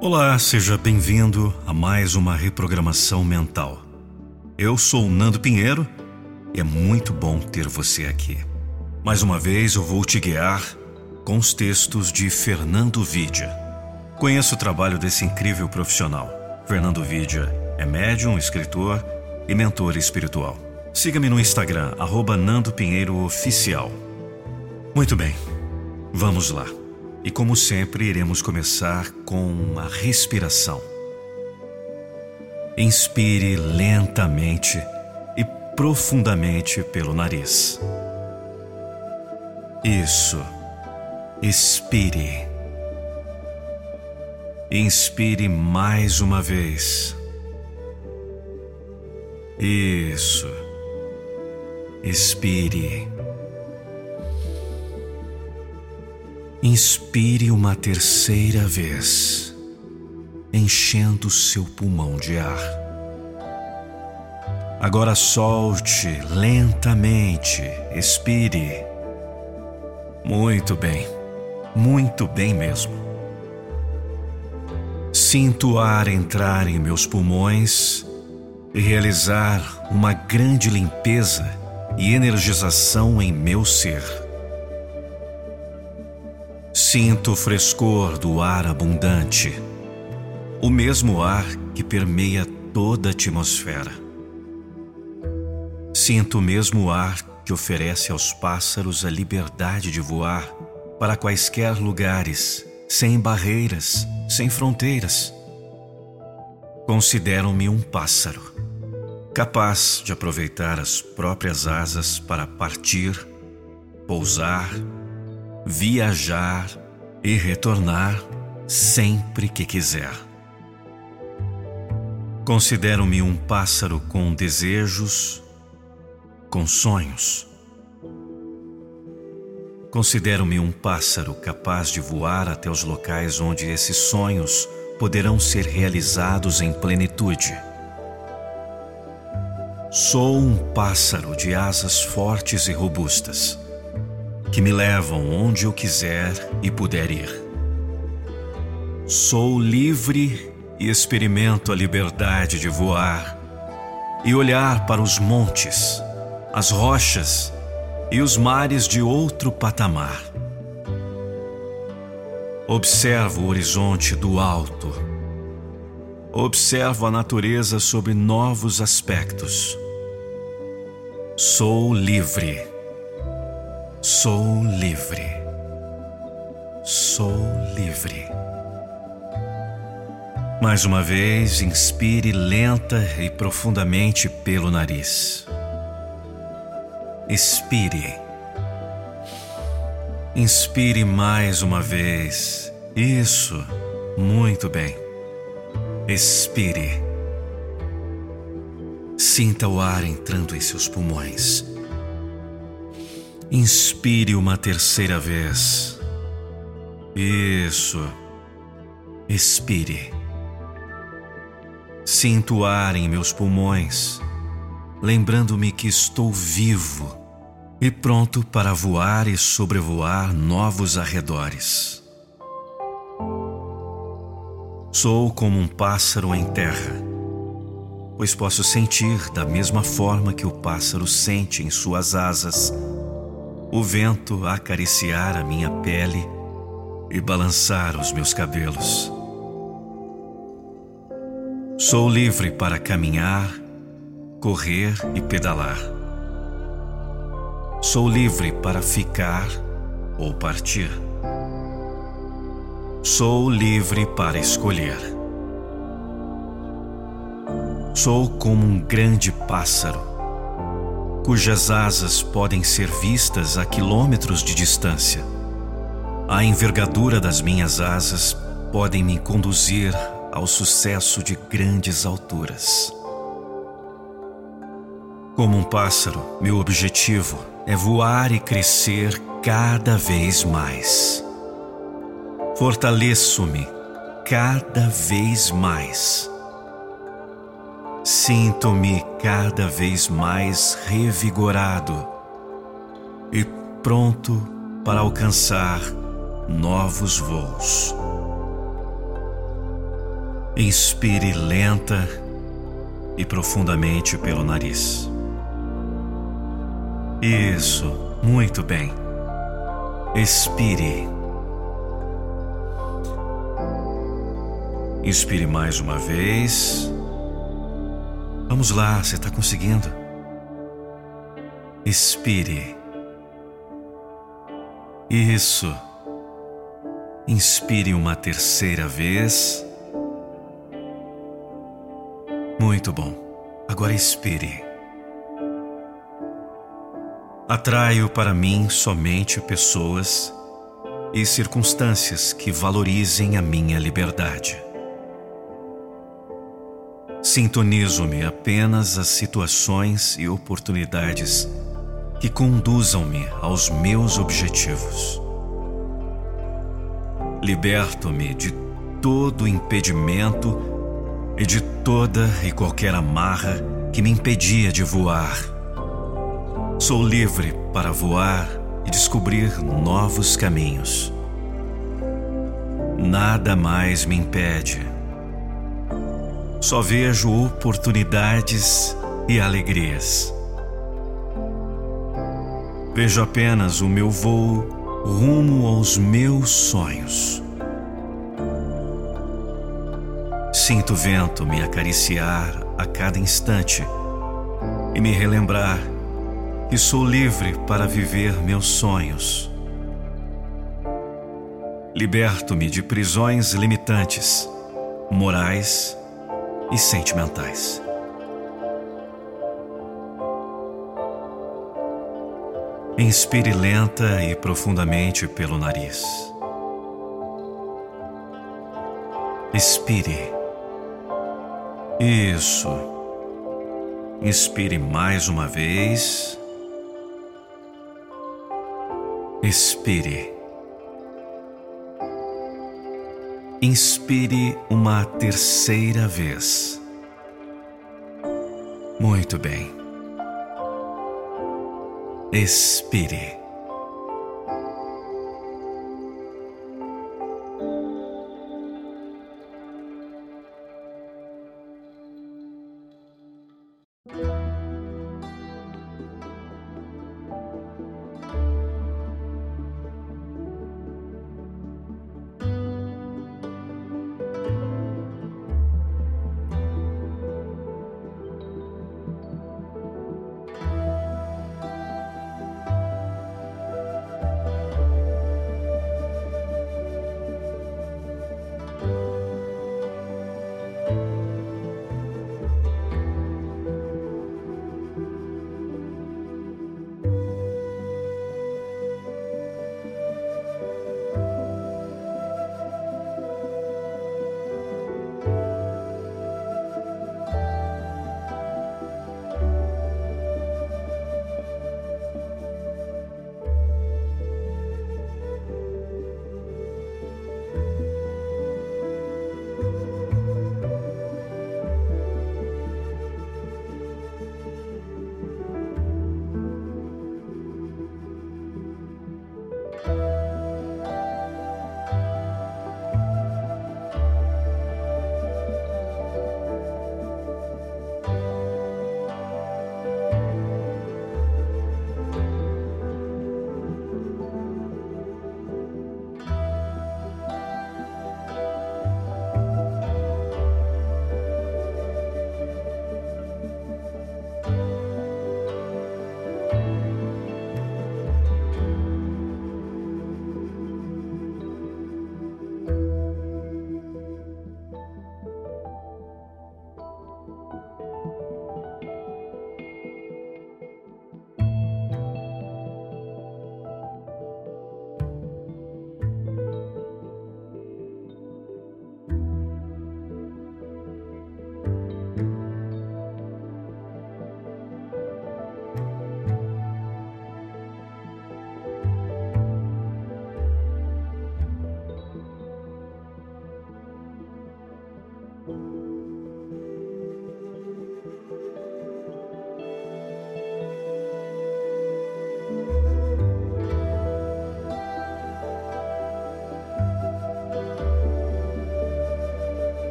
Olá, seja bem-vindo a mais uma reprogramação mental. Eu sou Nando Pinheiro e é muito bom ter você aqui. Mais uma vez eu vou te guiar com os textos de Fernando Vidia. Conheço o trabalho desse incrível profissional. Fernando Vidia é médium, escritor e mentor espiritual. Siga-me no Instagram, arroba Nando Pinheiro Oficial. Muito bem, vamos lá. E como sempre, iremos começar com a respiração. Inspire lentamente e profundamente pelo nariz. Isso. Expire. Inspire mais uma vez. Isso. Expire. Inspire uma terceira vez, enchendo seu pulmão de ar. Agora solte lentamente, expire. Muito bem, muito bem mesmo. Sinto o ar entrar em meus pulmões e realizar uma grande limpeza e energização em meu ser. Sinto o frescor do ar abundante, o mesmo ar que permeia toda a atmosfera. Sinto o mesmo ar que oferece aos pássaros a liberdade de voar para quaisquer lugares, sem barreiras, sem fronteiras. Considero-me um pássaro, capaz de aproveitar as próprias asas para partir, pousar, viajar e retornar sempre que quiser. Considero-me um pássaro com desejos, com sonhos. Considero-me um pássaro capaz de voar até os locais onde esses sonhos poderão ser realizados em plenitude. Sou um pássaro de asas fortes e robustas que me levam onde eu quiser e puder ir. Sou livre e experimento a liberdade de voar e olhar para os montes, as rochas e os mares de outro patamar. Observo o horizonte do alto. Observo a natureza sob novos aspectos. Sou livre Sou livre. Sou livre. Mais uma vez, inspire lenta e profundamente pelo nariz. Expire. Inspire mais uma vez. Isso. Muito bem. Expire. Sinta o ar entrando em seus pulmões Inspire uma terceira vez. Isso. Expire. Sinto ar em meus pulmões, lembrando-me que estou vivo e pronto para voar e sobrevoar novos arredores. Sou como um pássaro em terra, pois posso sentir da mesma forma que o pássaro sente em suas asas o vento acariciar a minha pele e balançar os meus cabelos. Sou livre para caminhar, correr e pedalar. Sou livre para ficar ou partir. Sou livre para escolher. Sou como um grande pássaro cujas asas podem ser vistas a quilômetros de distância. A envergadura das minhas asas podem me conduzir ao sucesso de grandes alturas. Como um pássaro, meu objetivo é voar e crescer cada vez mais. Fortaleço-me cada vez mais Sinto-me cada vez mais revigorado e pronto para alcançar novos voos. Inspire lenta e profundamente pelo nariz. Isso, muito bem. Expire. Inspire mais uma vez. Vamos lá, você está conseguindo. Expire. Isso. Inspire uma terceira vez. Muito bom. Agora expire. Atraio para mim somente pessoas e circunstâncias que valorizem a minha liberdade. Sintonizo-me apenas às situações e oportunidades que conduzam-me aos meus objetivos. Liberto-me de todo impedimento e de toda e qualquer amarra que me impedia de voar Sou livre para voar e descobrir novos caminhos. Nada mais me impede. Só vejo oportunidades e alegrias. Vejo apenas o meu voo rumo aos meus sonhos. Sinto o vento me acariciar a cada instante e me relembrar e sou livre para viver meus sonhos. Liberto-me de prisões limitantes, morais e sentimentais. Inspire lenta e profundamente pelo nariz. Expire. Isso. Inspire mais uma vez. Expire. Inspire uma terceira vez. Muito bem. Expire.